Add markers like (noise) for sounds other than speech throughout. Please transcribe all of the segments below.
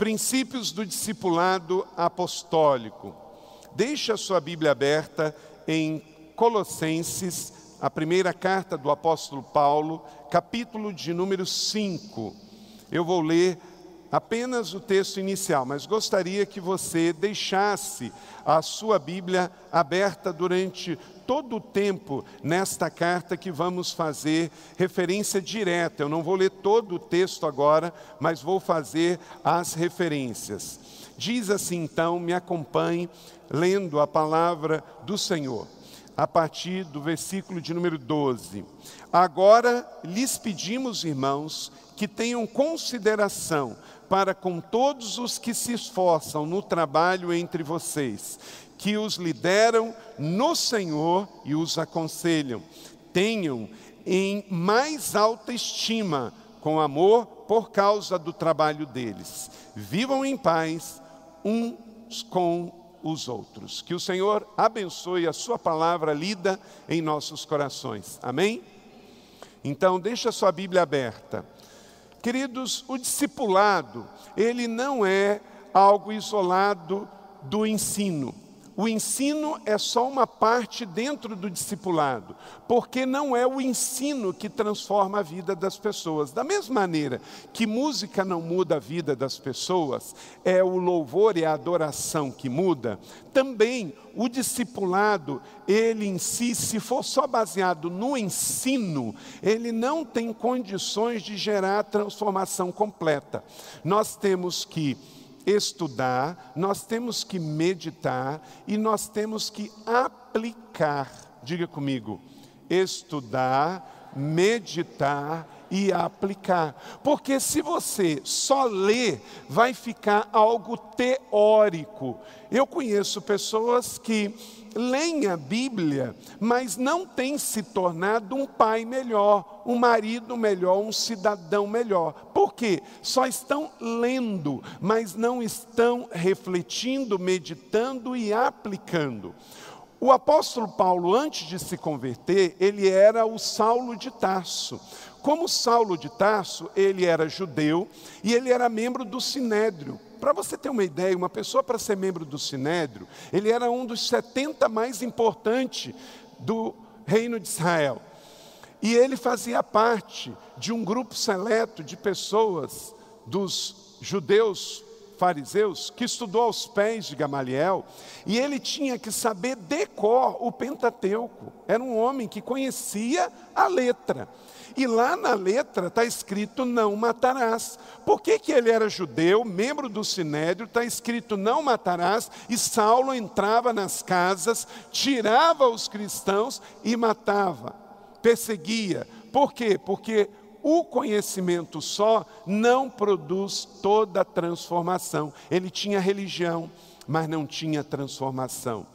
Princípios do discipulado apostólico. Deixe a sua Bíblia aberta em Colossenses, a primeira carta do apóstolo Paulo, capítulo de número 5. Eu vou ler apenas o texto inicial, mas gostaria que você deixasse a sua Bíblia aberta durante todo o tempo nesta carta que vamos fazer referência direta. Eu não vou ler todo o texto agora, mas vou fazer as referências. Diz assim então, me acompanhe lendo a palavra do Senhor, a partir do versículo de número 12. Agora lhes pedimos, irmãos, que tenham consideração para com todos os que se esforçam no trabalho entre vocês que os lideram no Senhor e os aconselham. Tenham em mais alta estima, com amor, por causa do trabalho deles. Vivam em paz uns com os outros. Que o Senhor abençoe a Sua palavra lida em nossos corações. Amém? Então, deixa a sua Bíblia aberta. Queridos, o discipulado, ele não é algo isolado do ensino. O ensino é só uma parte dentro do discipulado, porque não é o ensino que transforma a vida das pessoas. Da mesma maneira que música não muda a vida das pessoas, é o louvor e a adoração que muda, também o discipulado, ele em si, se for só baseado no ensino, ele não tem condições de gerar transformação completa. Nós temos que estudar, nós temos que meditar e nós temos que aplicar. Diga comigo: estudar, meditar e aplicar. Porque se você só lê, vai ficar algo teórico. Eu conheço pessoas que leem a Bíblia, mas não têm se tornado um pai melhor, um marido melhor, um cidadão melhor. Por quê? Só estão lendo, mas não estão refletindo, meditando e aplicando. O apóstolo Paulo, antes de se converter, ele era o Saulo de Tarso. Como Saulo de Tarso, ele era judeu e ele era membro do Sinédrio. Para você ter uma ideia, uma pessoa para ser membro do Sinédrio, ele era um dos 70 mais importantes do reino de Israel. E ele fazia parte de um grupo seleto de pessoas, dos judeus fariseus, que estudou aos pés de Gamaliel, e ele tinha que saber decor o Pentateuco. Era um homem que conhecia a letra. E lá na letra está escrito não matarás. Por que, que ele era judeu, membro do sinédrio, está escrito não matarás, e Saulo entrava nas casas, tirava os cristãos e matava, perseguia. Por quê? Porque o conhecimento só não produz toda a transformação. Ele tinha religião, mas não tinha transformação.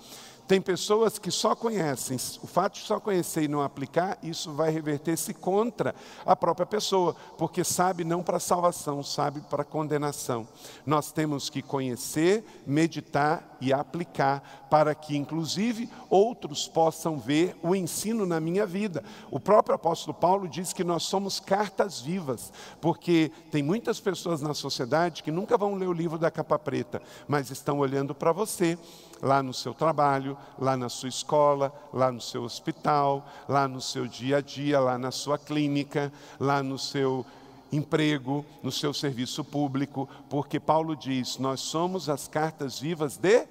Tem pessoas que só conhecem, o fato de só conhecer e não aplicar, isso vai reverter-se contra a própria pessoa, porque sabe não para salvação, sabe para condenação. Nós temos que conhecer, meditar e aplicar, para que, inclusive, outros possam ver o ensino na minha vida. O próprio apóstolo Paulo diz que nós somos cartas vivas, porque tem muitas pessoas na sociedade que nunca vão ler o livro da capa preta, mas estão olhando para você lá no seu trabalho, lá na sua escola, lá no seu hospital, lá no seu dia a dia, lá na sua clínica, lá no seu emprego, no seu serviço público, porque Paulo diz: nós somos as cartas vivas de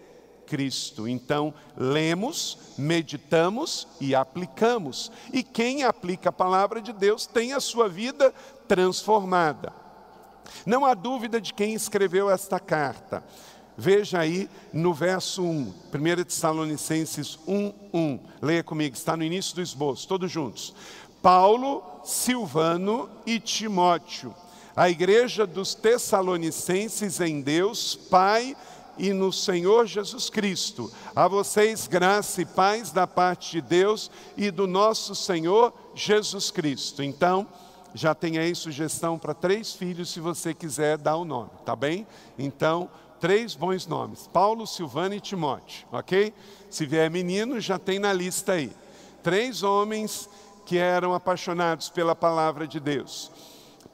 Cristo. Então, lemos, meditamos e aplicamos. E quem aplica a palavra de Deus tem a sua vida transformada. Não há dúvida de quem escreveu esta carta. Veja aí no verso 1, 1 Tessalonicenses 1, 1. Leia comigo, está no início do esboço, todos juntos. Paulo, Silvano e Timóteo, A igreja dos Tessalonicenses em Deus, Pai e no Senhor Jesus Cristo. A vocês graça e paz da parte de Deus e do nosso Senhor Jesus Cristo. Então, já tem aí sugestão para três filhos, se você quiser dar o nome, tá bem? Então, três bons nomes: Paulo, Silvano e Timóteo, ok? Se vier menino, já tem na lista aí. Três homens que eram apaixonados pela palavra de Deus.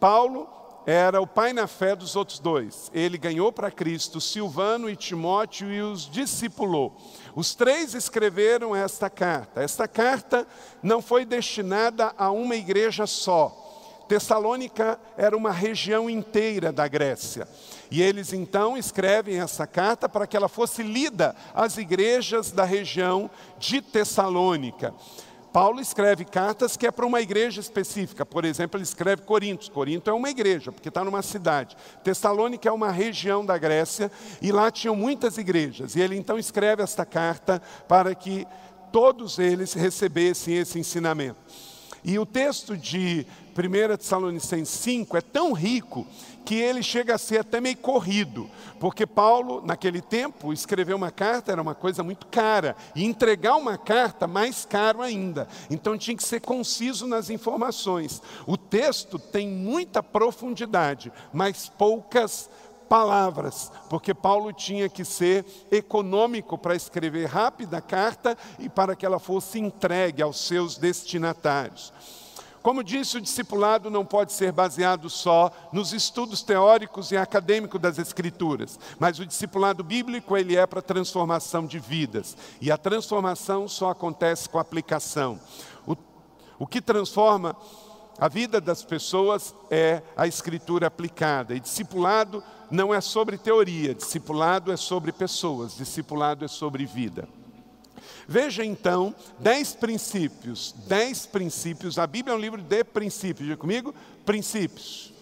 Paulo era o pai na fé dos outros dois. Ele ganhou para Cristo Silvano e Timóteo e os discipulou. Os três escreveram esta carta. Esta carta não foi destinada a uma igreja só. Tessalônica era uma região inteira da Grécia. E eles então escrevem essa carta para que ela fosse lida às igrejas da região de Tessalônica. Paulo escreve cartas que é para uma igreja específica. Por exemplo, ele escreve Corinto. Corinto é uma igreja, porque está numa cidade. Tessalônica é uma região da Grécia e lá tinham muitas igrejas. E ele então escreve esta carta para que todos eles recebessem esse ensinamento. E o texto de 1 Tessalonicenses 5 é tão rico que ele chega a ser até meio corrido, porque Paulo, naquele tempo, escrever uma carta era uma coisa muito cara, e entregar uma carta mais caro ainda. Então tinha que ser conciso nas informações. O texto tem muita profundidade, mas poucas palavras, porque Paulo tinha que ser econômico para escrever rápida a carta e para que ela fosse entregue aos seus destinatários. Como disse, o discipulado não pode ser baseado só nos estudos teóricos e acadêmicos das Escrituras, mas o discipulado bíblico ele é para transformação de vidas, e a transformação só acontece com aplicação. O, o que transforma a vida das pessoas é a Escritura aplicada, e discipulado não é sobre teoria, discipulado é sobre pessoas, discipulado é sobre vida. Veja então dez princípios, dez princípios. A Bíblia é um livro de princípios. Diga comigo, princípios.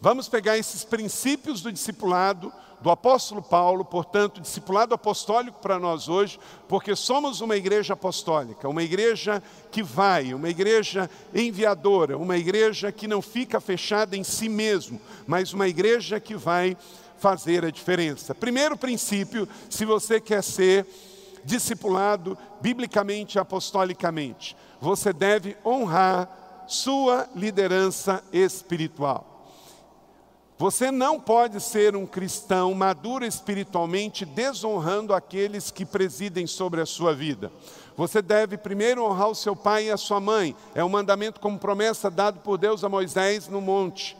Vamos pegar esses princípios do discipulado do apóstolo Paulo, portanto, discipulado apostólico para nós hoje, porque somos uma igreja apostólica, uma igreja que vai, uma igreja enviadora, uma igreja que não fica fechada em si mesmo, mas uma igreja que vai fazer a diferença. Primeiro princípio, se você quer ser discipulado biblicamente e apostolicamente. Você deve honrar sua liderança espiritual. Você não pode ser um cristão maduro espiritualmente desonrando aqueles que presidem sobre a sua vida. Você deve primeiro honrar o seu pai e a sua mãe. É um mandamento como promessa dado por Deus a Moisés no monte.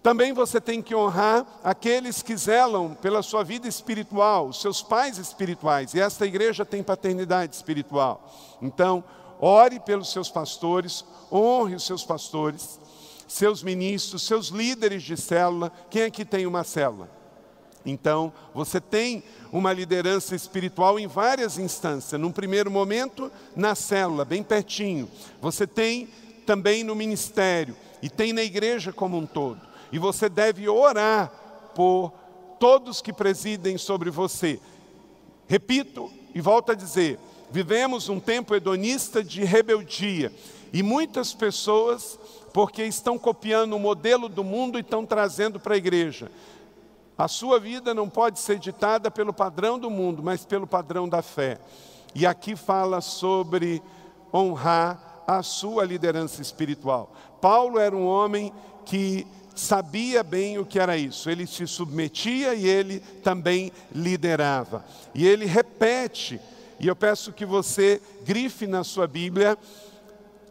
Também você tem que honrar aqueles que zelam pela sua vida espiritual, os seus pais espirituais. E esta igreja tem paternidade espiritual. Então, ore pelos seus pastores, honre os seus pastores, seus ministros, seus líderes de célula. Quem aqui tem uma célula? Então, você tem uma liderança espiritual em várias instâncias. Num primeiro momento, na célula, bem pertinho. Você tem também no ministério e tem na igreja como um todo. E você deve orar por todos que presidem sobre você. Repito e volto a dizer: vivemos um tempo hedonista de rebeldia. E muitas pessoas, porque estão copiando o modelo do mundo e estão trazendo para a igreja. A sua vida não pode ser ditada pelo padrão do mundo, mas pelo padrão da fé. E aqui fala sobre honrar a sua liderança espiritual. Paulo era um homem que sabia bem o que era isso. Ele se submetia e ele também liderava. E ele repete, e eu peço que você grife na sua Bíblia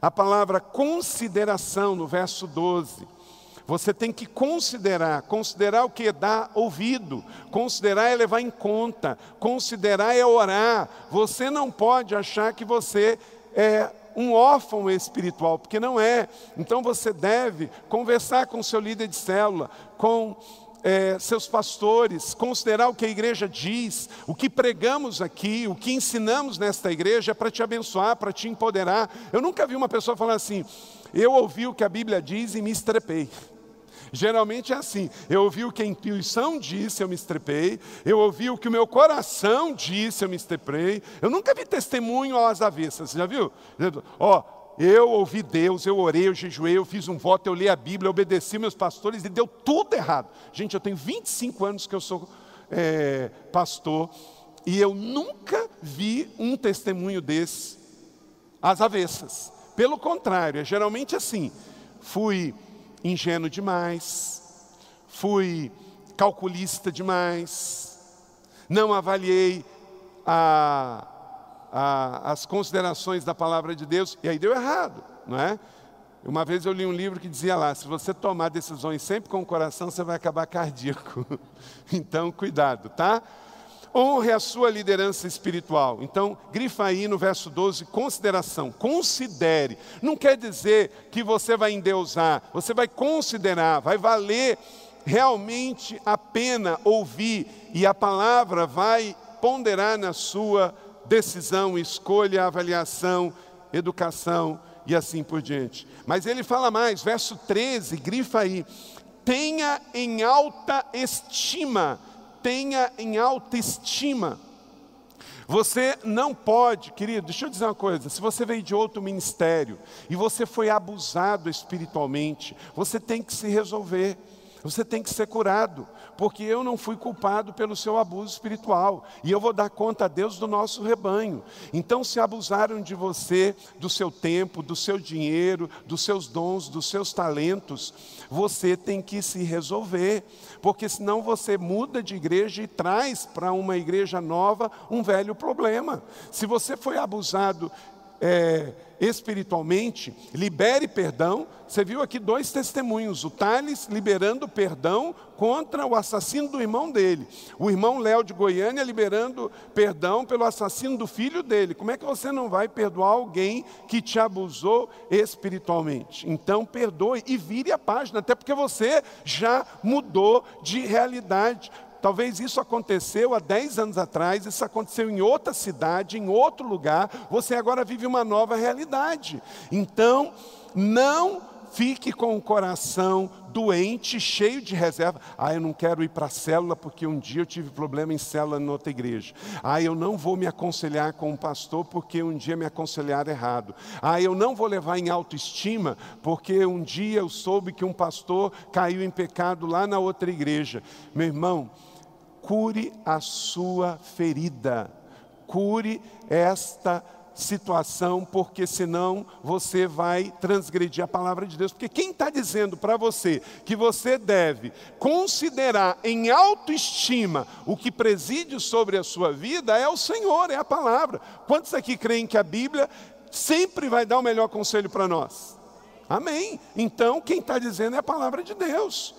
a palavra consideração no verso 12. Você tem que considerar, considerar o que dá ouvido, considerar é levar em conta, considerar é orar. Você não pode achar que você é um órfão espiritual, porque não é. Então você deve conversar com seu líder de célula, com é, seus pastores, considerar o que a igreja diz, o que pregamos aqui, o que ensinamos nesta igreja é para te abençoar, para te empoderar. Eu nunca vi uma pessoa falar assim: eu ouvi o que a Bíblia diz e me estrepei. Geralmente é assim. Eu ouvi o que a intuição disse, eu me estrepei. Eu ouvi o que o meu coração disse, eu me estrepei. Eu nunca vi testemunho às avessas. Já viu? Ó, eu ouvi Deus, eu orei, eu jejuei, eu fiz um voto, eu li a Bíblia, eu obedeci meus pastores e deu tudo errado. Gente, eu tenho 25 anos que eu sou é, pastor e eu nunca vi um testemunho desse às avessas. Pelo contrário, é geralmente assim: fui ingênuo demais, fui calculista demais, não avaliei a, a, as considerações da palavra de Deus, e aí deu errado, não é? Uma vez eu li um livro que dizia lá: se você tomar decisões sempre com o coração, você vai acabar cardíaco. (laughs) então, cuidado, tá? Honre a sua liderança espiritual. Então, grifa aí no verso 12, consideração. Considere. Não quer dizer que você vai endeusar, você vai considerar, vai valer realmente a pena ouvir, e a palavra vai ponderar na sua decisão, escolha, avaliação, educação e assim por diante. Mas ele fala mais, verso 13, grifa aí: tenha em alta estima tenha em alta estima. Você não pode, querido, deixa eu dizer uma coisa: se você veio de outro ministério e você foi abusado espiritualmente, você tem que se resolver. Você tem que ser curado, porque eu não fui culpado pelo seu abuso espiritual, e eu vou dar conta a Deus do nosso rebanho. Então, se abusaram de você, do seu tempo, do seu dinheiro, dos seus dons, dos seus talentos, você tem que se resolver, porque senão você muda de igreja e traz para uma igreja nova um velho problema. Se você foi abusado é, espiritualmente, libere perdão. Você viu aqui dois testemunhos: o Thales liberando perdão contra o assassino do irmão dele, o irmão Léo de Goiânia liberando perdão pelo assassino do filho dele. Como é que você não vai perdoar alguém que te abusou espiritualmente? Então, perdoe e vire a página, até porque você já mudou de realidade. Talvez isso aconteceu há 10 anos atrás, isso aconteceu em outra cidade, em outro lugar, você agora vive uma nova realidade. Então, não fique com o coração doente, cheio de reserva. Ah, eu não quero ir para a célula porque um dia eu tive problema em célula em outra igreja. Ah, eu não vou me aconselhar com um pastor porque um dia me aconselharam errado. Ah, eu não vou levar em autoestima porque um dia eu soube que um pastor caiu em pecado lá na outra igreja. Meu irmão, cure a sua ferida, cure esta situação, porque senão você vai transgredir a palavra de Deus. Porque quem está dizendo para você que você deve considerar em autoestima o que preside sobre a sua vida é o Senhor, é a palavra. Quantos aqui creem que a Bíblia sempre vai dar o melhor conselho para nós? Amém. Então, quem está dizendo é a palavra de Deus.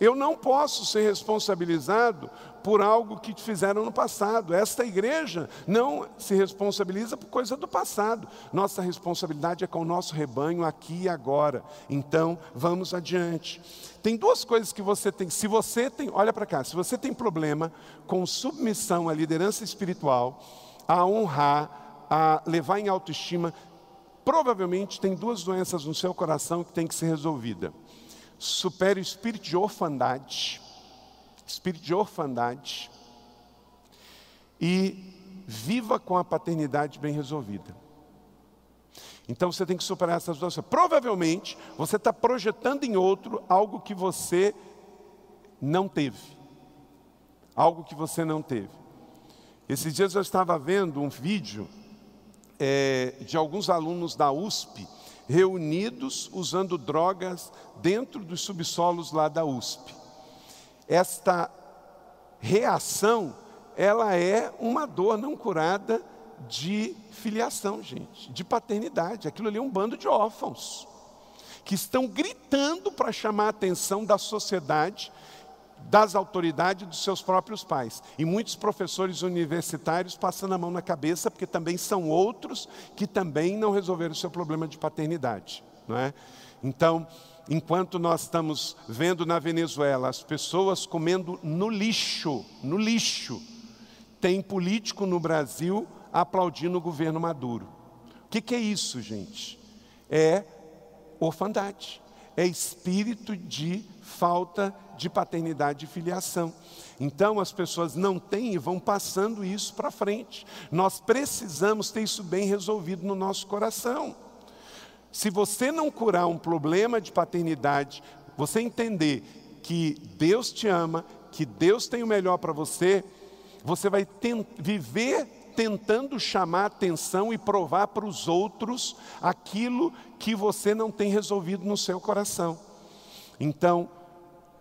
Eu não posso ser responsabilizado por algo que fizeram no passado. Esta igreja não se responsabiliza por coisa do passado. Nossa responsabilidade é com o nosso rebanho aqui e agora. Então, vamos adiante. Tem duas coisas que você tem. Se você tem, olha para cá, se você tem problema com submissão à liderança espiritual, a honrar, a levar em autoestima, provavelmente tem duas doenças no seu coração que tem que ser resolvida supere o espírito de orfandade, espírito de orfandade, e viva com a paternidade bem resolvida. Então você tem que superar essas duas. Provavelmente você está projetando em outro algo que você não teve. Algo que você não teve. Esses dias eu estava vendo um vídeo é, de alguns alunos da USP reunidos usando drogas dentro dos subsolos lá da USP. Esta reação, ela é uma dor não curada de filiação, gente, de paternidade. Aquilo ali é um bando de órfãos que estão gritando para chamar a atenção da sociedade das autoridades dos seus próprios pais. E muitos professores universitários passando a mão na cabeça, porque também são outros que também não resolveram o seu problema de paternidade. Não é? Então, enquanto nós estamos vendo na Venezuela as pessoas comendo no lixo, no lixo, tem político no Brasil aplaudindo o governo Maduro. O que, que é isso, gente? É orfandade, é espírito de falta de paternidade e filiação. Então as pessoas não têm e vão passando isso para frente. Nós precisamos ter isso bem resolvido no nosso coração. Se você não curar um problema de paternidade, você entender que Deus te ama, que Deus tem o melhor para você, você vai viver tentando chamar atenção e provar para os outros aquilo que você não tem resolvido no seu coração. Então,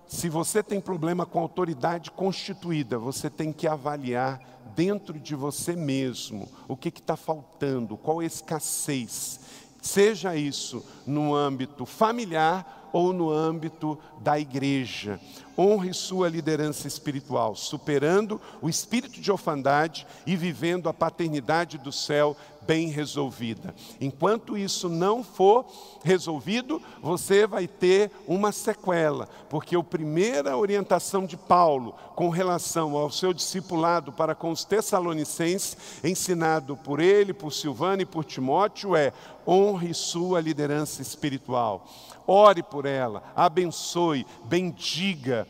se você tem problema com autoridade constituída, você tem que avaliar dentro de você mesmo o que está faltando, qual a escassez. Seja isso no âmbito familiar ou no âmbito da igreja. Honre sua liderança espiritual, superando o espírito de orfandade e vivendo a paternidade do céu bem resolvida. Enquanto isso não for resolvido, você vai ter uma sequela, porque a primeira orientação de Paulo com relação ao seu discipulado para com os tessalonicenses, ensinado por ele, por Silvano e por Timóteo, é: honre sua liderança espiritual, ore por ela, abençoe, bendiga.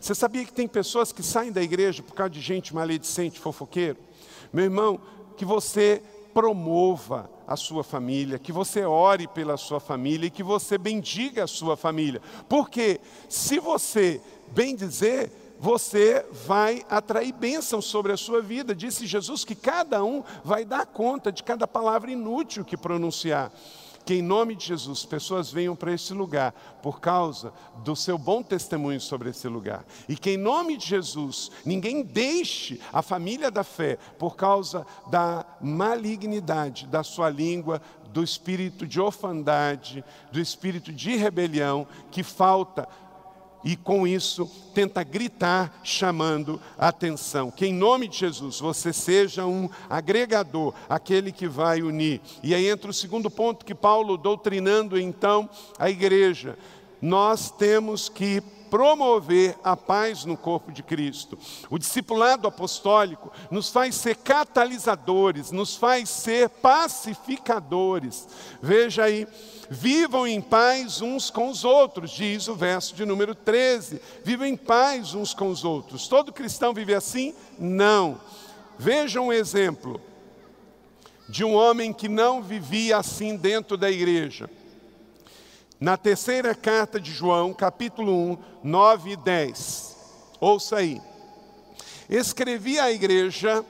Você sabia que tem pessoas que saem da igreja por causa de gente maledicente, fofoqueiro? Meu irmão, que você promova a sua família, que você ore pela sua família e que você bendiga a sua família. Porque se você bendizer, você vai atrair bênção sobre a sua vida. Disse Jesus que cada um vai dar conta de cada palavra inútil que pronunciar que em nome de Jesus pessoas venham para esse lugar por causa do seu bom testemunho sobre esse lugar. E que em nome de Jesus ninguém deixe a família da fé por causa da malignidade da sua língua, do espírito de orfandade, do espírito de rebelião que falta e com isso tenta gritar chamando a atenção. Que em nome de Jesus você seja um agregador, aquele que vai unir. E aí entra o segundo ponto que Paulo doutrinando então a igreja. Nós temos que promover a paz no corpo de Cristo. O discipulado apostólico nos faz ser catalisadores, nos faz ser pacificadores. Veja aí, vivam em paz uns com os outros, diz o verso de número 13. Vivam em paz uns com os outros. Todo cristão vive assim? Não. Veja um exemplo de um homem que não vivia assim dentro da igreja. Na terceira carta de João, capítulo 1, 9 e 10. Ouça aí. Escrevi à igreja,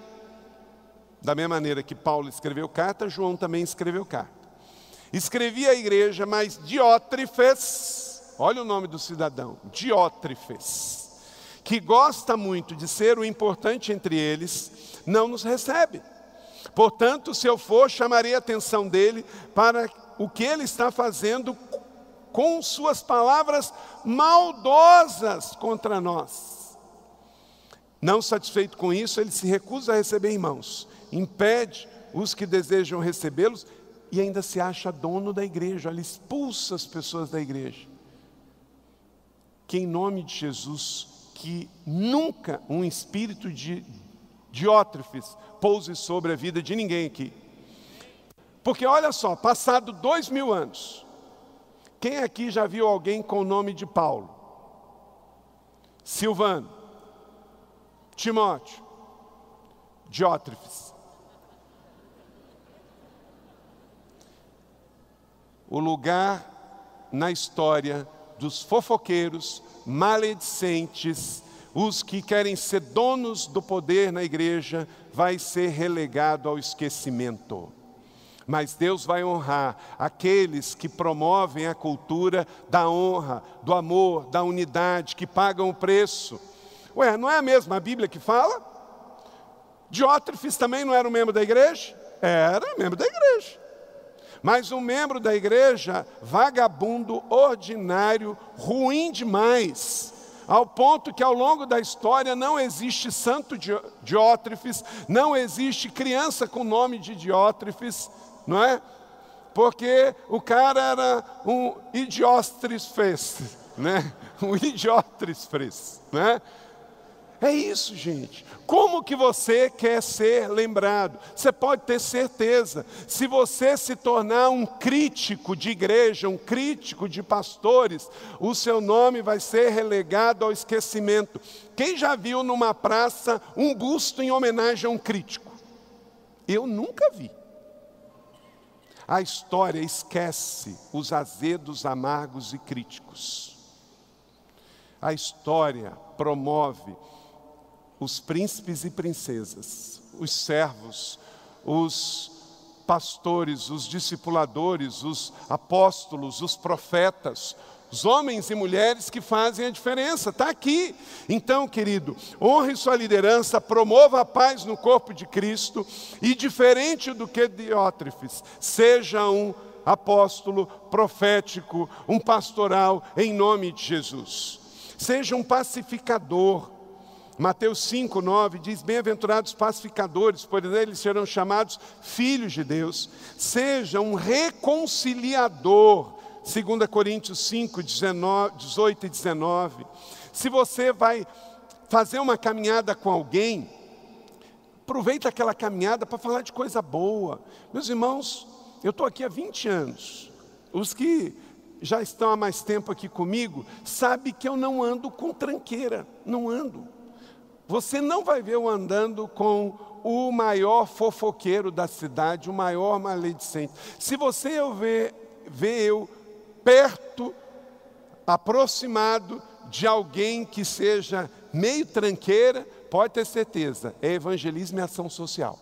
da mesma maneira que Paulo escreveu carta, João também escreveu carta. Escrevi à igreja, mas Diótrefes, olha o nome do cidadão, Diótrefes, que gosta muito de ser o importante entre eles, não nos recebe. Portanto, se eu for, chamarei a atenção dele para o que ele está fazendo com suas palavras maldosas contra nós. Não satisfeito com isso, ele se recusa a receber irmãos, impede os que desejam recebê-los e ainda se acha dono da igreja, ele expulsa as pessoas da igreja. Que em nome de Jesus, que nunca um espírito de diótrefes pouse sobre a vida de ninguém aqui. Porque olha só, passado dois mil anos, quem aqui já viu alguém com o nome de Paulo? Silvano, Timóteo, Diótrefes. O lugar na história dos fofoqueiros, maledicentes, os que querem ser donos do poder na igreja, vai ser relegado ao esquecimento. Mas Deus vai honrar aqueles que promovem a cultura da honra, do amor, da unidade, que pagam o preço. Ué, não é a mesma Bíblia que fala? Diótrefes também não era um membro da igreja? Era membro da igreja. Mas um membro da igreja, vagabundo, ordinário, ruim demais, ao ponto que ao longo da história não existe santo Diótrefes, não existe criança com nome de Diótrefes, não é? Porque o cara era um idiostres fez, né? (laughs) Um idiostres fez, né? É isso, gente. Como que você quer ser lembrado? Você pode ter certeza, se você se tornar um crítico de igreja, um crítico de pastores, o seu nome vai ser relegado ao esquecimento. Quem já viu numa praça um busto em homenagem a um crítico? Eu nunca vi. A história esquece os azedos, amargos e críticos. A história promove os príncipes e princesas, os servos, os pastores, os discipuladores, os apóstolos, os profetas, os homens e mulheres que fazem a diferença, está aqui. Então, querido, honre sua liderança, promova a paz no corpo de Cristo e, diferente do que Diótrefes, seja um apóstolo profético, um pastoral em nome de Jesus. Seja um pacificador. Mateus 5, 9 diz: Bem-aventurados pacificadores, pois eles serão chamados filhos de Deus. Seja um reconciliador 2 Coríntios 5, 19, 18 e 19. Se você vai fazer uma caminhada com alguém, aproveita aquela caminhada para falar de coisa boa. Meus irmãos, eu estou aqui há 20 anos. Os que já estão há mais tempo aqui comigo, sabem que eu não ando com tranqueira, não ando. Você não vai ver eu andando com o maior fofoqueiro da cidade, o maior maledicente. Se você eu ver, ver eu perto, aproximado de alguém que seja meio tranqueira, pode ter certeza, é evangelismo e ação social.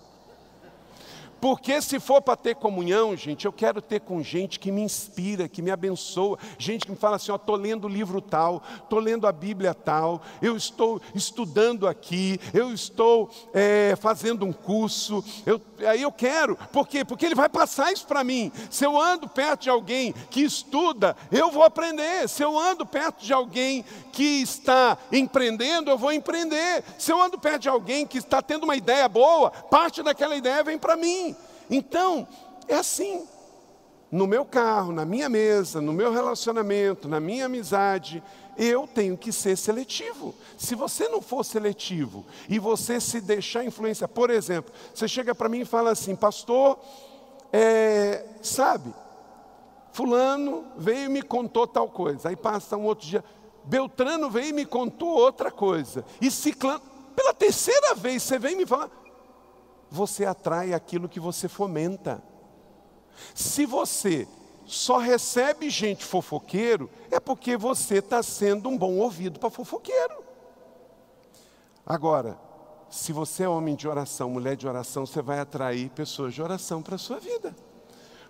Porque se for para ter comunhão, gente, eu quero ter com gente que me inspira, que me abençoa, gente que me fala assim: ó, estou lendo o livro tal, estou lendo a Bíblia tal, eu estou estudando aqui, eu estou é, fazendo um curso, eu, aí eu quero, por quê? Porque ele vai passar isso para mim. Se eu ando perto de alguém que estuda, eu vou aprender. Se eu ando perto de alguém que está empreendendo, eu vou empreender. Se eu ando perto de alguém que está tendo uma ideia boa, parte daquela ideia vem para mim. Então, é assim. No meu carro, na minha mesa, no meu relacionamento, na minha amizade, eu tenho que ser seletivo. Se você não for seletivo e você se deixar influenciar, por exemplo, você chega para mim e fala assim, pastor, é, sabe, fulano veio e me contou tal coisa. Aí passa um outro dia, Beltrano veio e me contou outra coisa. E ciclano, pela terceira vez você vem me fala, você atrai aquilo que você fomenta. Se você só recebe gente fofoqueiro, é porque você está sendo um bom ouvido para fofoqueiro. Agora, se você é homem de oração, mulher de oração, você vai atrair pessoas de oração para a sua vida.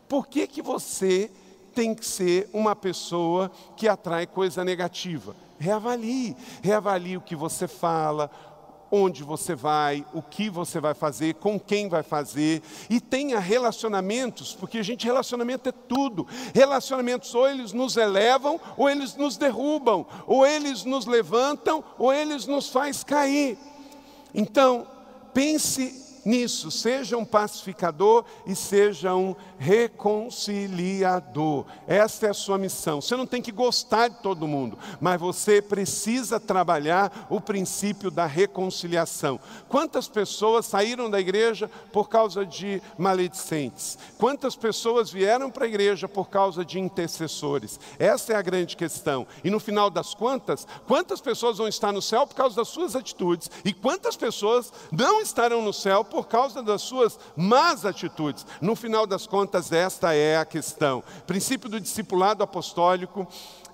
Por que, que você tem que ser uma pessoa que atrai coisa negativa? Reavalie, reavalie o que você fala, onde você vai, o que você vai fazer, com quem vai fazer, e tenha relacionamentos, porque a gente relacionamento é tudo. Relacionamentos ou eles nos elevam, ou eles nos derrubam, ou eles nos levantam, ou eles nos faz cair. Então, pense nisso, seja um pacificador e seja um reconciliador. Essa é a sua missão. Você não tem que gostar de todo mundo, mas você precisa trabalhar o princípio da reconciliação. Quantas pessoas saíram da igreja por causa de maledicentes? Quantas pessoas vieram para a igreja por causa de intercessores? Essa é a grande questão. E no final das contas, quantas pessoas vão estar no céu por causa das suas atitudes? E quantas pessoas não estarão no céu por causa das suas más atitudes. No final das contas, esta é a questão. O princípio do discipulado apostólico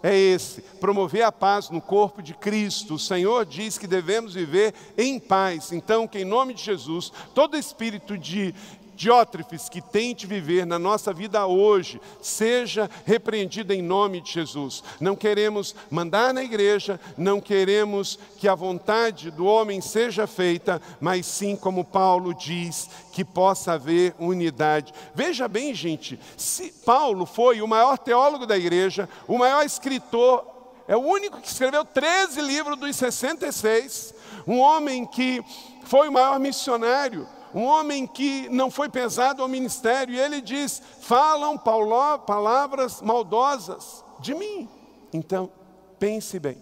é esse: promover a paz no corpo de Cristo. O Senhor diz que devemos viver em paz. Então, que em nome de Jesus, todo espírito de Diótrefes que tente viver na nossa vida hoje, seja repreendido em nome de Jesus. Não queremos mandar na igreja, não queremos que a vontade do homem seja feita, mas sim, como Paulo diz, que possa haver unidade. Veja bem, gente, se Paulo foi o maior teólogo da igreja, o maior escritor, é o único que escreveu 13 livros dos 66, um homem que foi o maior missionário, um homem que não foi pesado ao ministério, e ele diz: falam Paulo, palavras maldosas de mim. Então, pense bem,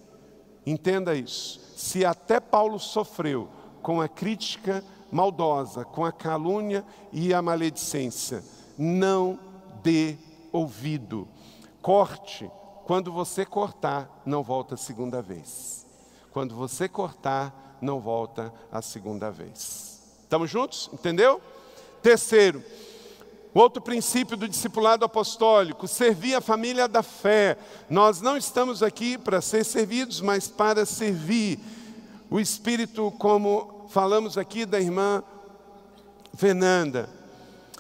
entenda isso. Se até Paulo sofreu com a crítica maldosa, com a calúnia e a maledicência, não dê ouvido. Corte. Quando você cortar, não volta a segunda vez. Quando você cortar, não volta a segunda vez. Estamos juntos? Entendeu? Terceiro, outro princípio do discipulado apostólico, servir a família da fé. Nós não estamos aqui para ser servidos, mas para servir. O Espírito, como falamos aqui da irmã Fernanda,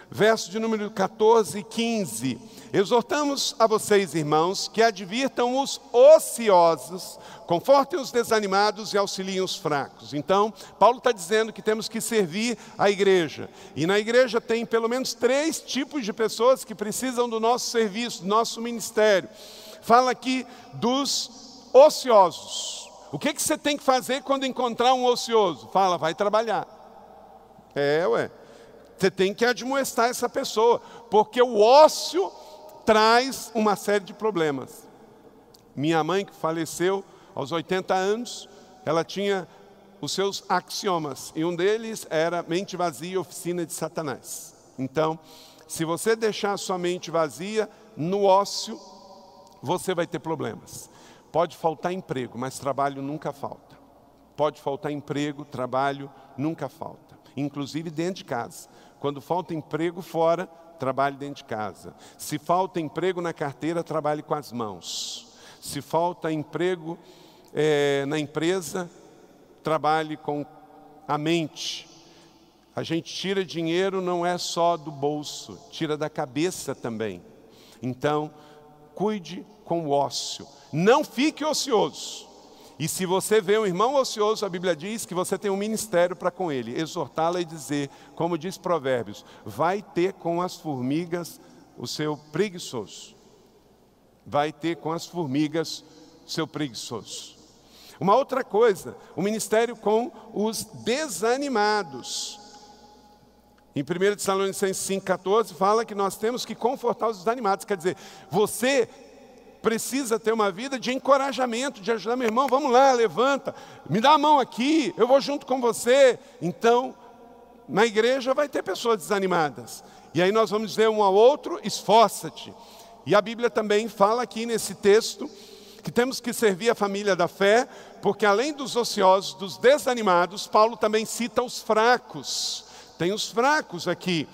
verso de número 14 e 15. Exortamos a vocês, irmãos, que advirtam os ociosos, confortem os desanimados e auxiliem os fracos. Então, Paulo está dizendo que temos que servir a igreja. E na igreja tem pelo menos três tipos de pessoas que precisam do nosso serviço, do nosso ministério. Fala aqui dos ociosos. O que, que você tem que fazer quando encontrar um ocioso? Fala, vai trabalhar. É, ué. Você tem que admoestar essa pessoa, porque o ócio traz uma série de problemas. Minha mãe, que faleceu aos 80 anos, ela tinha os seus axiomas, e um deles era mente vazia, oficina de Satanás. Então, se você deixar a sua mente vazia no ócio, você vai ter problemas. Pode faltar emprego, mas trabalho nunca falta. Pode faltar emprego, trabalho nunca falta, inclusive dentro de casa. Quando falta emprego fora, trabalhe dentro de casa. Se falta emprego na carteira, trabalhe com as mãos. Se falta emprego é, na empresa, trabalhe com a mente. A gente tira dinheiro não é só do bolso, tira da cabeça também. Então, cuide com o ócio. Não fique ocioso. E se você vê um irmão ocioso, a Bíblia diz que você tem um ministério para com ele, exortá-lo e dizer, como diz Provérbios, vai ter com as formigas o seu preguiçoso. Vai ter com as formigas o seu preguiçoso. Uma outra coisa, o ministério com os desanimados. Em 1 Tessalonicenses 5,14 fala que nós temos que confortar os desanimados. Quer dizer, você precisa ter uma vida de encorajamento, de ajudar meu irmão, vamos lá, levanta, me dá a mão aqui, eu vou junto com você. Então, na igreja vai ter pessoas desanimadas. E aí nós vamos dizer um ao outro, esforça-te. E a Bíblia também fala aqui nesse texto que temos que servir a família da fé, porque além dos ociosos, dos desanimados, Paulo também cita os fracos. Tem os fracos aqui.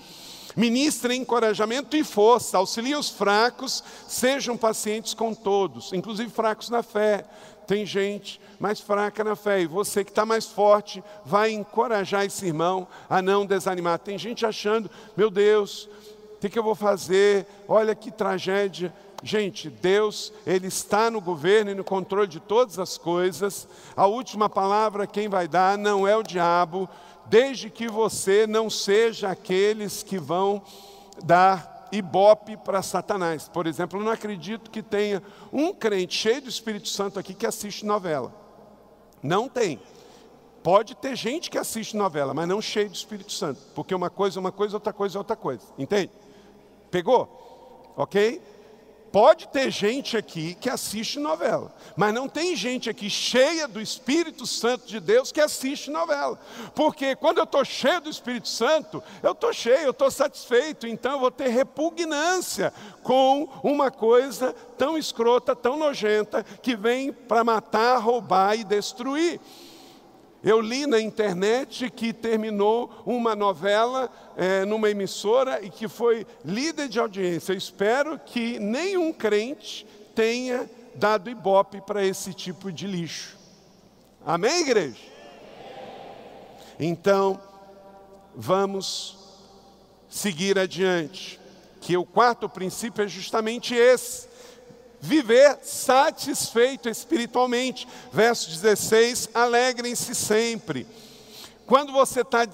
Ministrem encorajamento e força, auxiliem os fracos, sejam pacientes com todos, inclusive fracos na fé. Tem gente mais fraca na fé, e você que está mais forte, vai encorajar esse irmão a não desanimar. Tem gente achando, meu Deus, o que, que eu vou fazer? Olha que tragédia. Gente, Deus, Ele está no governo e no controle de todas as coisas. A última palavra quem vai dar não é o diabo, desde que você não seja aqueles que vão dar ibope para Satanás. Por exemplo, eu não acredito que tenha um crente cheio do Espírito Santo aqui que assiste novela. Não tem. Pode ter gente que assiste novela, mas não cheio do Espírito Santo, porque uma coisa é uma coisa, outra coisa é outra coisa. Entende? Pegou? Ok? Pode ter gente aqui que assiste novela, mas não tem gente aqui cheia do Espírito Santo de Deus que assiste novela. Porque quando eu estou cheio do Espírito Santo, eu estou cheio, eu estou satisfeito, então eu vou ter repugnância com uma coisa tão escrota, tão nojenta, que vem para matar, roubar e destruir. Eu li na internet que terminou uma novela é, numa emissora e que foi líder de audiência. Eu espero que nenhum crente tenha dado ibope para esse tipo de lixo. Amém, igreja? Então, vamos seguir adiante. Que o quarto princípio é justamente esse viver satisfeito espiritualmente. Verso 16: alegrem-se sempre. Quando você está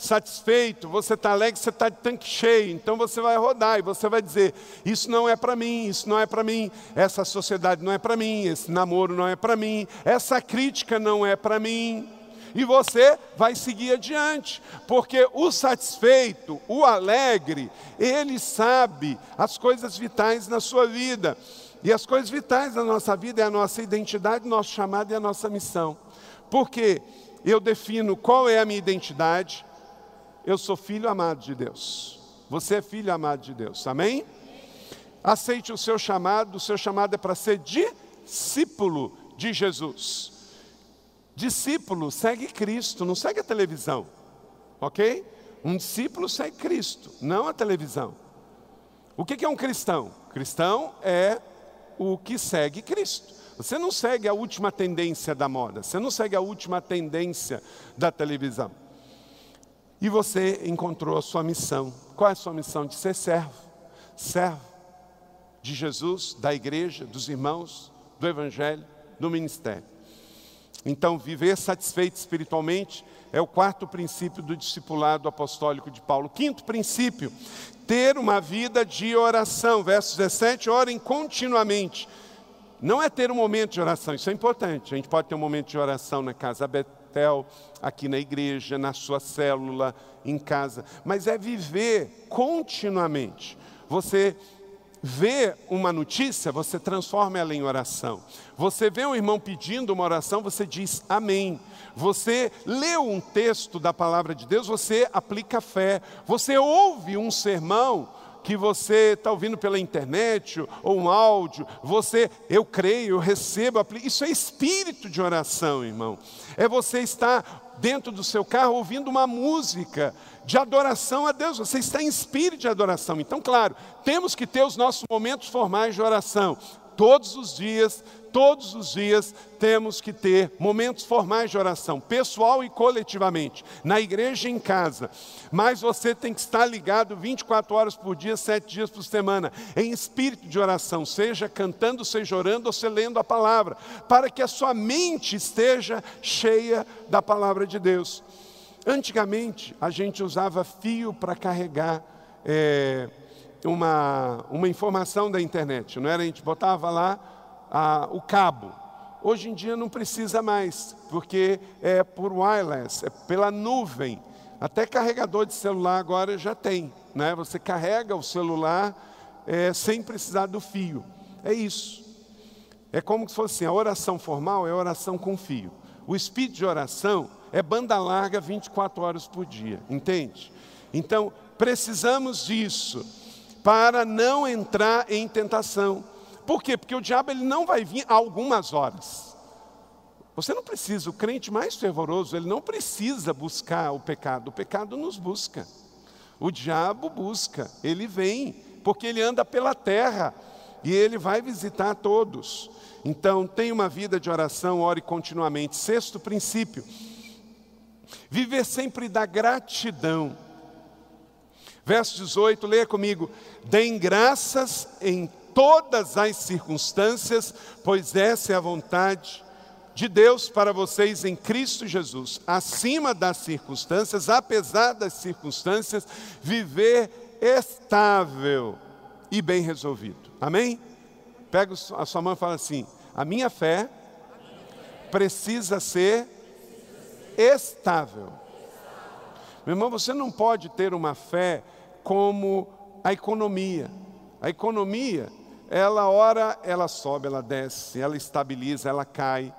satisfeito, você está alegre, você está de tanque cheio, então você vai rodar e você vai dizer: Isso não é para mim, isso não é para mim, essa sociedade não é para mim, esse namoro não é para mim, essa crítica não é para mim. E você vai seguir adiante, porque o satisfeito, o alegre, ele sabe as coisas vitais na sua vida. E as coisas vitais da nossa vida é a nossa identidade, nosso chamado e a nossa missão. Porque eu defino qual é a minha identidade. Eu sou filho amado de Deus. Você é filho amado de Deus. Amém? Aceite o seu chamado. O seu chamado é para ser discípulo de Jesus. Discípulo segue Cristo, não segue a televisão. Ok? Um discípulo segue Cristo, não a televisão. O que é um cristão? Cristão é o que segue Cristo. Você não segue a última tendência da moda, você não segue a última tendência da televisão. E você encontrou a sua missão. Qual é a sua missão? De ser servo. Servo de Jesus, da igreja, dos irmãos, do evangelho, do ministério. Então, viver satisfeito espiritualmente é o quarto princípio do discipulado apostólico de Paulo. Quinto princípio, ter uma vida de oração. Verso 17, orem continuamente. Não é ter um momento de oração, isso é importante. A gente pode ter um momento de oração na casa Betel, aqui na igreja, na sua célula, em casa, mas é viver continuamente. Você vê uma notícia, você transforma ela em oração. Você vê um irmão pedindo uma oração, você diz amém. Você lê um texto da palavra de Deus, você aplica fé. Você ouve um sermão que você está ouvindo pela internet ou um áudio, você, eu creio, eu recebo, isso é espírito de oração, irmão. É você estar dentro do seu carro ouvindo uma música de adoração a Deus, você está em espírito de adoração. Então, claro, temos que ter os nossos momentos formais de oração. Todos os dias, todos os dias temos que ter momentos formais de oração, pessoal e coletivamente, na igreja e em casa. Mas você tem que estar ligado 24 horas por dia, 7 dias por semana, em espírito de oração, seja cantando, seja orando ou seja lendo a palavra, para que a sua mente esteja cheia da palavra de Deus. Antigamente, a gente usava fio para carregar. É, uma, uma informação da internet, não era? A gente botava lá a, o cabo. Hoje em dia não precisa mais, porque é por wireless, é pela nuvem. Até carregador de celular agora já tem, né? Você carrega o celular é, sem precisar do fio. É isso. É como se fosse assim, a oração formal é oração com fio. O espírito de oração é banda larga 24 horas por dia, entende? Então, precisamos disso para não entrar em tentação. Por quê? Porque o diabo ele não vai vir algumas horas. Você não precisa, o crente mais fervoroso, ele não precisa buscar o pecado, o pecado nos busca. O diabo busca, ele vem, porque ele anda pela terra e ele vai visitar todos. Então, tenha uma vida de oração, ore continuamente. Sexto princípio: viver sempre da gratidão. Verso 18, leia comigo: Deem graças em todas as circunstâncias, pois essa é a vontade de Deus para vocês em Cristo Jesus. Acima das circunstâncias, apesar das circunstâncias, viver estável e bem resolvido. Amém? Pega a sua mão e fala assim: a minha fé precisa ser estável. Meu irmão, você não pode ter uma fé como a economia. A economia, ela ora, ela sobe, ela desce, ela estabiliza, ela cai.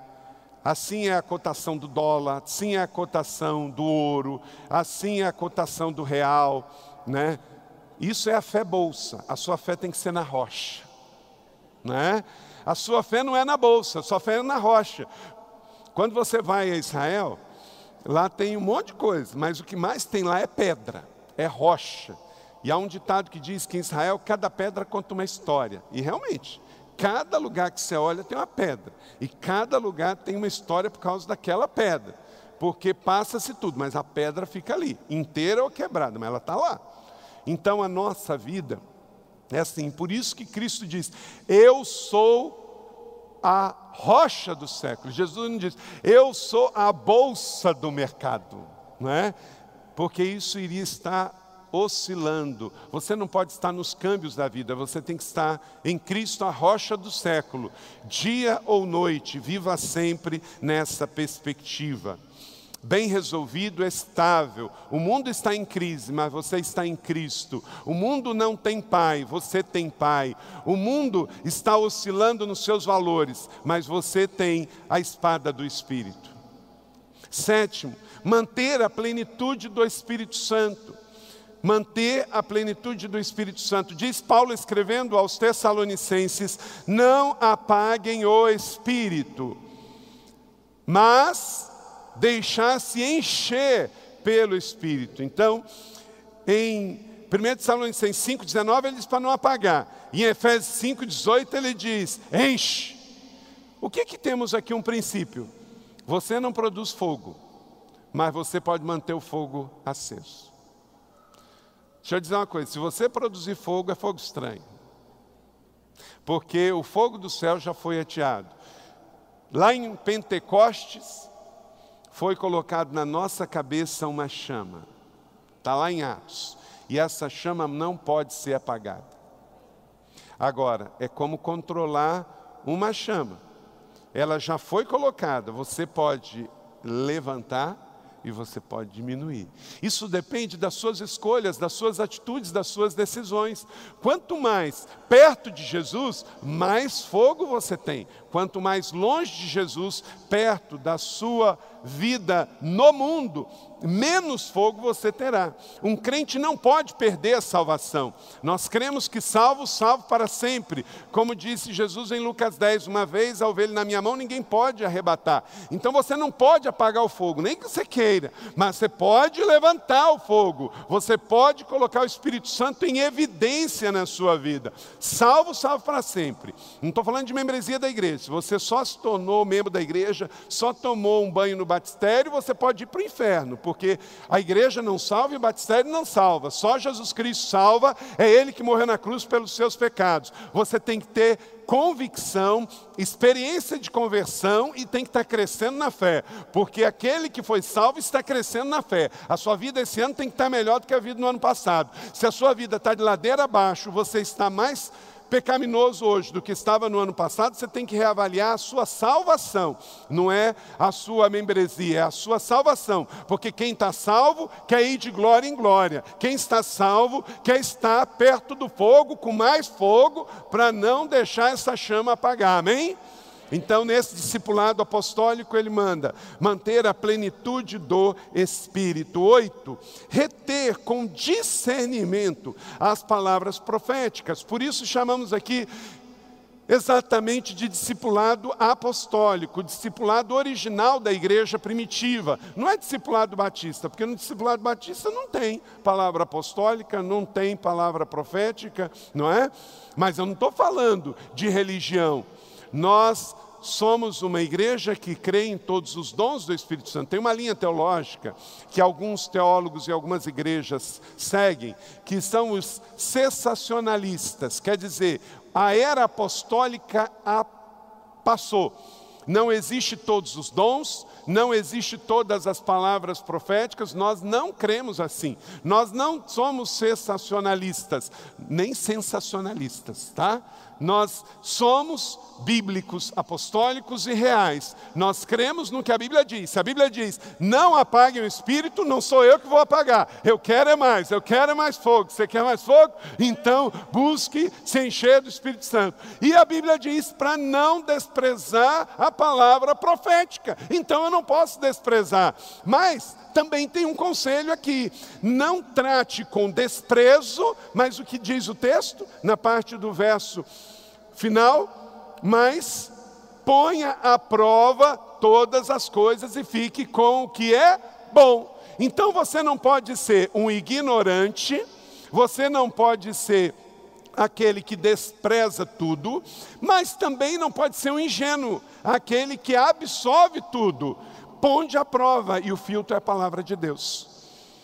Assim é a cotação do dólar, assim é a cotação do ouro, assim é a cotação do real, né? Isso é a fé bolsa. A sua fé tem que ser na rocha, né? A sua fé não é na bolsa, a sua fé é na rocha. Quando você vai a Israel, lá tem um monte de coisa, mas o que mais tem lá é pedra, é rocha. E há um ditado que diz que em Israel cada pedra conta uma história. E realmente, cada lugar que você olha tem uma pedra. E cada lugar tem uma história por causa daquela pedra. Porque passa-se tudo, mas a pedra fica ali, inteira ou quebrada, mas ela está lá. Então a nossa vida é assim. Por isso que Cristo diz: Eu sou a rocha do século. Jesus não diz: Eu sou a bolsa do mercado. Não é? Porque isso iria estar oscilando. Você não pode estar nos câmbios da vida, você tem que estar em Cristo, a rocha do século. Dia ou noite, viva sempre nessa perspectiva. Bem resolvido, estável. O mundo está em crise, mas você está em Cristo. O mundo não tem pai, você tem pai. O mundo está oscilando nos seus valores, mas você tem a espada do Espírito. Sétimo, manter a plenitude do Espírito Santo manter a plenitude do Espírito Santo. Diz Paulo escrevendo aos Tessalonicenses: não apaguem o Espírito, mas deixar-se encher pelo Espírito. Então, em 1 Tessalonicenses 5,19 ele diz para não apagar. Em Efésios 5,18 ele diz: enche. O que que temos aqui um princípio? Você não produz fogo, mas você pode manter o fogo aceso. Deixa eu dizer uma coisa: se você produzir fogo, é fogo estranho. Porque o fogo do céu já foi ateado. Lá em Pentecostes, foi colocado na nossa cabeça uma chama. Está lá em Atos. E essa chama não pode ser apagada. Agora, é como controlar uma chama. Ela já foi colocada, você pode levantar e você pode diminuir. Isso depende das suas escolhas, das suas atitudes, das suas decisões. Quanto mais perto de Jesus, mais fogo você tem. Quanto mais longe de Jesus, perto da sua vida no mundo, menos fogo você terá. Um crente não pode perder a salvação. Nós cremos que salvo, salvo para sempre. Como disse Jesus em Lucas 10, uma vez a ovelha na minha mão, ninguém pode arrebatar. Então você não pode apagar o fogo, nem que você queira, mas você pode levantar o fogo. Você pode colocar o Espírito Santo em evidência na sua vida. Salvo, salvo para sempre. Não estou falando de membresia da igreja. Você só se tornou membro da igreja, só tomou um banho no batistério, você pode ir para o inferno, porque a igreja não salva e o batistério não salva. Só Jesus Cristo salva, é Ele que morreu na cruz pelos seus pecados. Você tem que ter convicção, experiência de conversão e tem que estar crescendo na fé, porque aquele que foi salvo está crescendo na fé. A sua vida esse ano tem que estar melhor do que a vida no ano passado. Se a sua vida está de ladeira abaixo, você está mais pecaminoso hoje do que estava no ano passado, você tem que reavaliar a sua salvação. Não é a sua membresia, é a sua salvação. Porque quem está salvo quer ir de glória em glória. Quem está salvo quer estar perto do fogo, com mais fogo, para não deixar essa chama apagar. Amém? Então, nesse discipulado apostólico, ele manda manter a plenitude do Espírito. Oito, reter com discernimento as palavras proféticas. Por isso chamamos aqui exatamente de discipulado apostólico, discipulado original da igreja primitiva. Não é discipulado batista, porque no discipulado batista não tem palavra apostólica, não tem palavra profética, não é? Mas eu não estou falando de religião. Nós somos uma igreja que crê em todos os dons do Espírito Santo. Tem uma linha teológica que alguns teólogos e algumas igrejas seguem, que são os cessacionalistas, quer dizer, a era apostólica passou. Não existe todos os dons, não existe todas as palavras proféticas, nós não cremos assim. Nós não somos sensacionalistas, nem sensacionalistas, tá? Nós somos bíblicos, apostólicos e reais. Nós cremos no que a Bíblia diz. Se a Bíblia diz, não apaguem o espírito, não sou eu que vou apagar. Eu quero é mais, eu quero é mais fogo. Você quer mais fogo? Então busque se encher do Espírito Santo. E a Bíblia diz para não desprezar a palavra profética. Então eu não posso desprezar. Mas também tem um conselho aqui: não trate com desprezo, mas o que diz o texto, na parte do verso final, mas ponha à prova todas as coisas e fique com o que é bom. Então você não pode ser um ignorante, você não pode ser aquele que despreza tudo, mas também não pode ser um ingênuo, aquele que absorve tudo ponde à prova e o filtro é a palavra de Deus.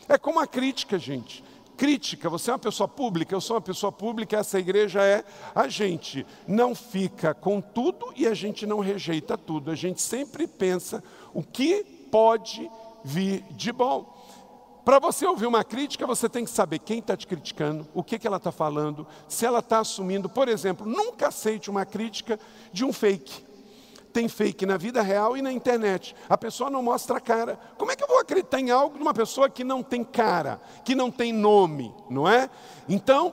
É como a crítica, gente. Crítica, você é uma pessoa pública, eu sou uma pessoa pública, essa igreja é. A gente não fica com tudo e a gente não rejeita tudo. A gente sempre pensa o que pode vir de bom. Para você ouvir uma crítica, você tem que saber quem está te criticando, o que, que ela está falando, se ela está assumindo. Por exemplo, nunca aceite uma crítica de um fake tem fake na vida real e na internet. A pessoa não mostra a cara. Como é que eu vou acreditar em algo de uma pessoa que não tem cara, que não tem nome, não é? Então,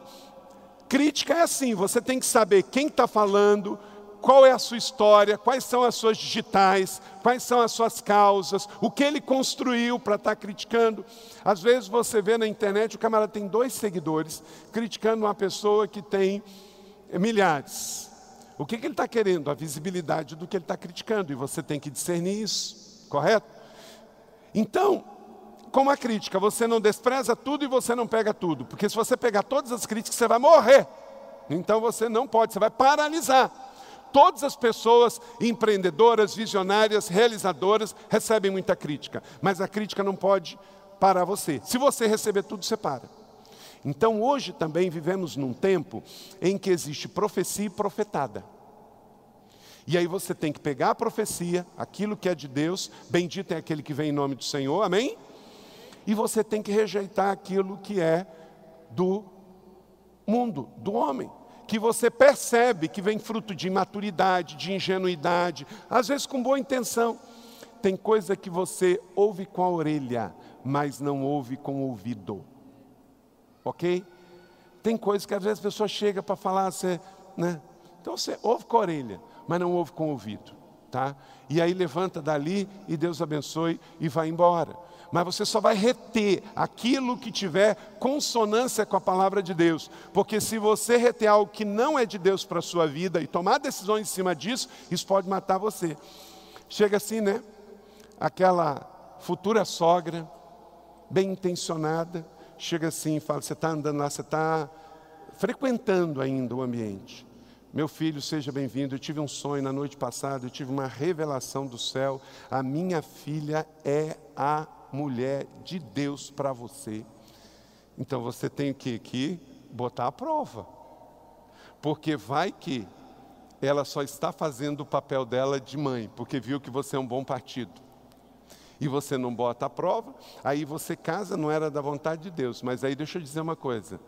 crítica é assim: você tem que saber quem está falando, qual é a sua história, quais são as suas digitais, quais são as suas causas, o que ele construiu para estar tá criticando. Às vezes você vê na internet o camarada tem dois seguidores criticando uma pessoa que tem milhares. O que, que ele está querendo? A visibilidade do que ele está criticando, e você tem que discernir isso, correto? Então, como a crítica, você não despreza tudo e você não pega tudo, porque se você pegar todas as críticas, você vai morrer. Então você não pode, você vai paralisar. Todas as pessoas empreendedoras, visionárias, realizadoras recebem muita crítica, mas a crítica não pode parar você. Se você receber tudo, você para. Então hoje também vivemos num tempo em que existe profecia e profetada. E aí você tem que pegar a profecia, aquilo que é de Deus, bendito é aquele que vem em nome do Senhor, amém? E você tem que rejeitar aquilo que é do mundo, do homem, que você percebe que vem fruto de imaturidade, de ingenuidade, às vezes com boa intenção. Tem coisa que você ouve com a orelha, mas não ouve com o ouvido. Ok? Tem coisa que às vezes a pessoa chega para falar, você, né? Então você ouve com a orelha, mas não ouve com o ouvido, tá? E aí levanta dali e Deus abençoe e vai embora. Mas você só vai reter aquilo que tiver consonância com a palavra de Deus. Porque se você reter algo que não é de Deus para a sua vida e tomar decisões em cima disso, isso pode matar você. Chega assim, né? Aquela futura sogra, bem intencionada, chega assim e fala: Você está andando lá, você está frequentando ainda o ambiente. Meu filho, seja bem-vindo. Eu tive um sonho na noite passada, eu tive uma revelação do céu. A minha filha é a mulher de Deus para você. Então você tem que, que botar a prova. Porque vai que ela só está fazendo o papel dela de mãe, porque viu que você é um bom partido. E você não bota a prova, aí você casa, não era da vontade de Deus. Mas aí deixa eu dizer uma coisa: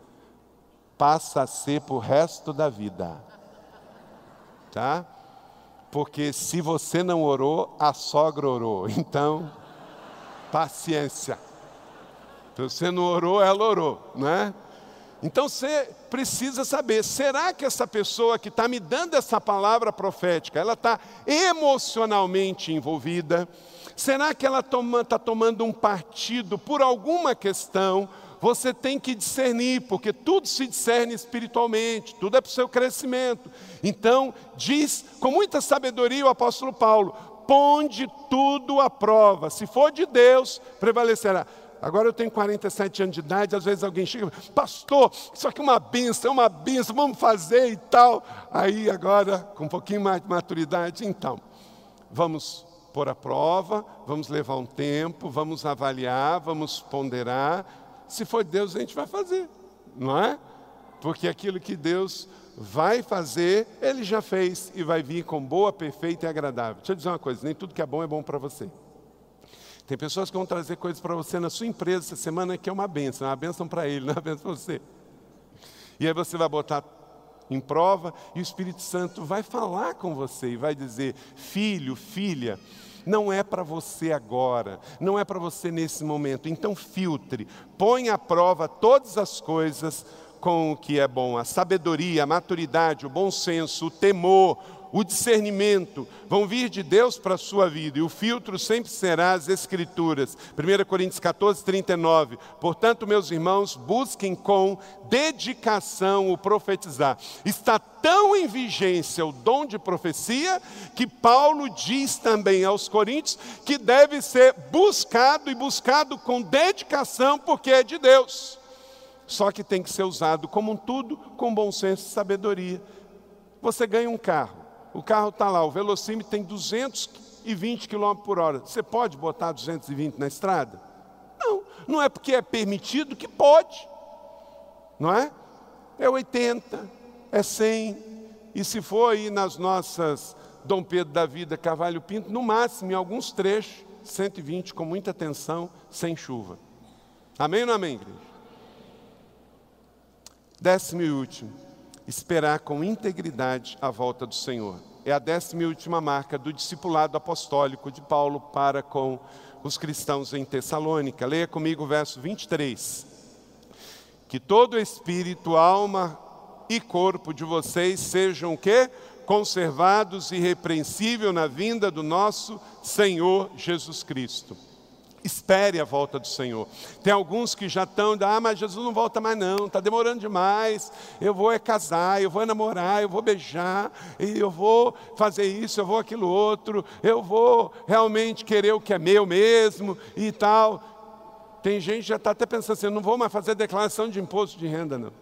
passa a ser para o resto da vida tá? Porque se você não orou, a sogra orou. Então, paciência. Se você não orou, ela orou, né? Então você precisa saber: será que essa pessoa que está me dando essa palavra profética, ela está emocionalmente envolvida? Será que ela está toma, tá tomando um partido por alguma questão? você tem que discernir, porque tudo se discerne espiritualmente, tudo é para o seu crescimento. Então, diz com muita sabedoria o apóstolo Paulo: ponde tudo à prova, se for de Deus, prevalecerá. Agora eu tenho 47 anos de idade, às vezes alguém chega, pastor, isso aqui é uma benção, é uma benção, vamos fazer e tal. Aí agora, com um pouquinho mais de maturidade, então, vamos pôr a prova, vamos levar um tempo, vamos avaliar, vamos ponderar, se for Deus, a gente vai fazer, não é? Porque aquilo que Deus vai fazer, Ele já fez e vai vir com boa, perfeita e agradável. Deixa eu dizer uma coisa: nem tudo que é bom é bom para você. Tem pessoas que vão trazer coisas para você na sua empresa essa semana que é uma benção, é uma benção para ele, não é uma benção para você. E aí você vai botar em prova e o Espírito Santo vai falar com você e vai dizer: filho, filha, não é para você agora, não é para você nesse momento. Então filtre, põe à prova todas as coisas com o que é bom, a sabedoria, a maturidade, o bom senso, o temor, o discernimento vão vir de Deus para a sua vida, e o filtro sempre será as Escrituras. 1 Coríntios 14, 39. Portanto, meus irmãos, busquem com dedicação o profetizar. Está tão em vigência o dom de profecia, que Paulo diz também aos Coríntios que deve ser buscado e buscado com dedicação, porque é de Deus. Só que tem que ser usado como um tudo, com bom senso e sabedoria. Você ganha um carro o carro está lá, o velocímetro tem 220 km por hora. Você pode botar 220 na estrada? Não, não é porque é permitido que pode. Não é? É 80, é 100. E se for aí nas nossas Dom Pedro da Vida, Cavalho Pinto, no máximo em alguns trechos, 120 com muita atenção, sem chuva. Amém ou não amém, igreja? Décimo e último esperar com integridade a volta do Senhor. É a décima e última marca do discipulado apostólico de Paulo para com os cristãos em Tessalônica. Leia comigo o verso 23. Que todo espírito, alma e corpo de vocês sejam o quê? Conservados irrepreensível na vinda do nosso Senhor Jesus Cristo. Espere a volta do Senhor. Tem alguns que já estão, ah, mas Jesus não volta mais não, está demorando demais. Eu vou é casar, eu vou é namorar, eu vou beijar, e eu vou fazer isso, eu vou aquilo outro, eu vou realmente querer o que é meu mesmo e tal. Tem gente que já está até pensando assim: não vou mais fazer declaração de imposto de renda, não.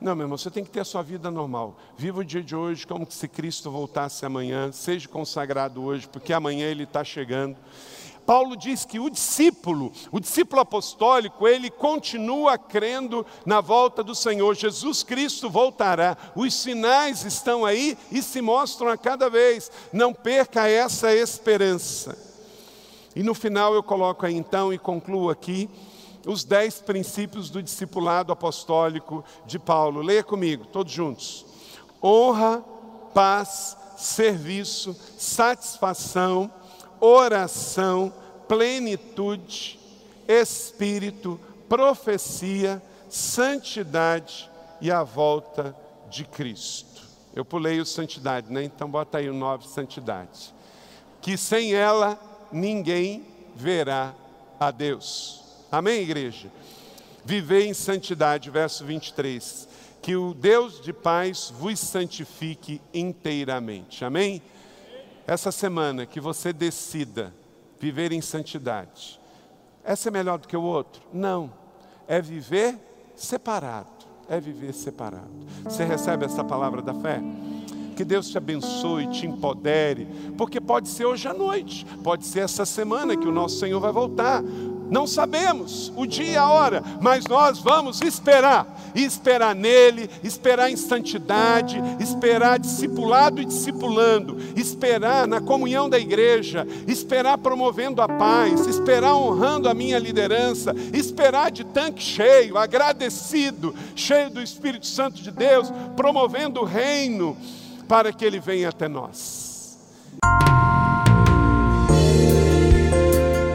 Não, meu irmão, você tem que ter a sua vida normal. Viva o dia de hoje como se Cristo voltasse amanhã. Seja consagrado hoje, porque amanhã Ele está chegando. Paulo diz que o discípulo, o discípulo apostólico, ele continua crendo na volta do Senhor. Jesus Cristo voltará. Os sinais estão aí e se mostram a cada vez. Não perca essa esperança. E no final eu coloco aí então e concluo aqui os dez princípios do discipulado apostólico de Paulo. Leia comigo, todos juntos. Honra, paz, serviço, satisfação, oração, plenitude, espírito, profecia, santidade e a volta de Cristo. Eu pulei o santidade, né? Então bota aí o nove santidade. Que sem ela ninguém verá a Deus. Amém, igreja? Viver em santidade, verso 23. Que o Deus de paz vos santifique inteiramente. Amém? Essa semana que você decida viver em santidade. Essa é melhor do que o outro? Não. É viver separado. É viver separado. Você recebe essa palavra da fé? Que Deus te abençoe, te empodere, porque pode ser hoje à noite, pode ser essa semana que o nosso Senhor vai voltar. Não sabemos o dia e a hora, mas nós vamos esperar, esperar nele, esperar em santidade, esperar discipulado e discipulando, esperar na comunhão da igreja, esperar promovendo a paz, esperar honrando a minha liderança, esperar de tanque cheio, agradecido, cheio do Espírito Santo de Deus, promovendo o reino para que ele venha até nós.